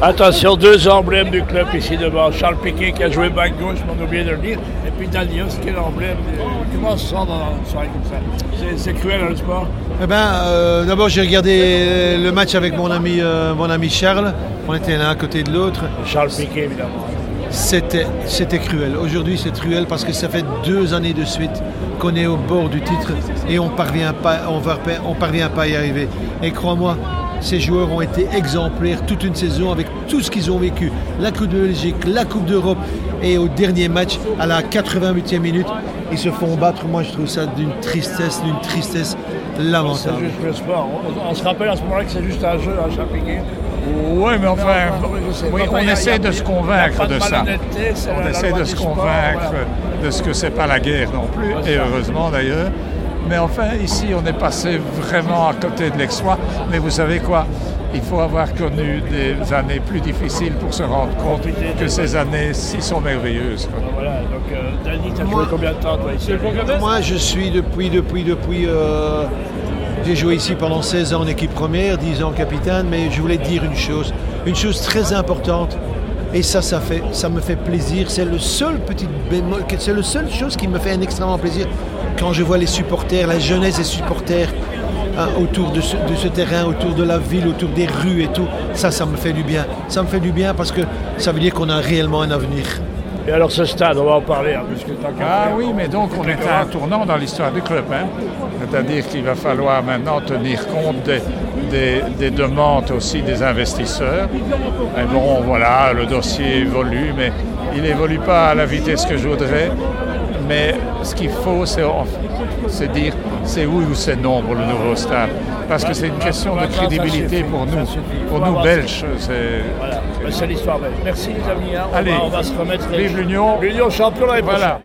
Attention, deux emblèmes du club ici devant. Charles Piquet qui a joué back gauche, m'en oublié de le dire. Et puis Daniels qui est l'emblème. Comment se sent dans une soirée comme ça? C'est cruel dans le sport? Eh ben, euh, d'abord j'ai regardé le match avec mon ami, euh, mon ami Charles. On était l'un à côté de l'autre. Charles Piquet évidemment. C'était, cruel. Aujourd'hui c'est cruel parce que ça fait deux années de suite qu'on est au bord du titre et on parvient pas, parvient pas à y arriver. Et crois-moi, ces joueurs ont été exemplaires toute une saison avec tout ce qu'ils ont vécu. La Coupe de Belgique, la Coupe d'Europe et au dernier match, à la 88e minute, ils se font battre. Moi, je trouve ça d'une tristesse, d'une tristesse lamentable. On, se rappelle à ce moment-là que c'est juste un jeu à chaque Oui, mais enfin, oui, on essaie de se convaincre de ça. On essaie de se convaincre de ce que c'est pas la guerre non plus, et heureusement d'ailleurs. Mais enfin, ici, on est passé vraiment à côté de l'exploit. Mais vous savez quoi? Il faut avoir connu des années plus difficiles pour se rendre compte que ces années-ci sont merveilleuses. Voilà, donc euh, Danny, tu as joué combien de temps toi ici? Moi, je suis depuis, depuis, depuis... Euh, j'ai joué ici pendant 16 ans en équipe première, 10 ans capitaine, mais je voulais dire une chose, une chose très importante. Et ça, ça, fait, ça me fait plaisir. C'est le seul petit bémol, c'est la seule chose qui me fait un extrêmement plaisir quand je vois les supporters, la jeunesse des supporters hein, autour de ce, terrain, autour de la ville, autour des rues et tout, ça, ça me fait du bien. Ça me fait du bien parce que ça veut dire qu'on a réellement un avenir. Et alors ce stade, on va en parler. Hein, ah oui, mais donc on est à un tournant dans l'histoire du club. Hein. C'est-à-dire qu'il va falloir maintenant tenir compte des, des, demandes aussi des investisseurs. Et bon, voilà, le dossier évolue, mais il n'évolue pas à la vitesse que je voudrais. Mais ce qu'il faut, c'est dire c'est oui ou c'est non pour le nouveau stade. Parce que c'est une question de crédibilité pour nous, pour nous Belges. C'est l'histoire belge. Merci les amis. Hein. Allez, on va, se remettre. Vive l'Union. L'Union champion l'année prochaine.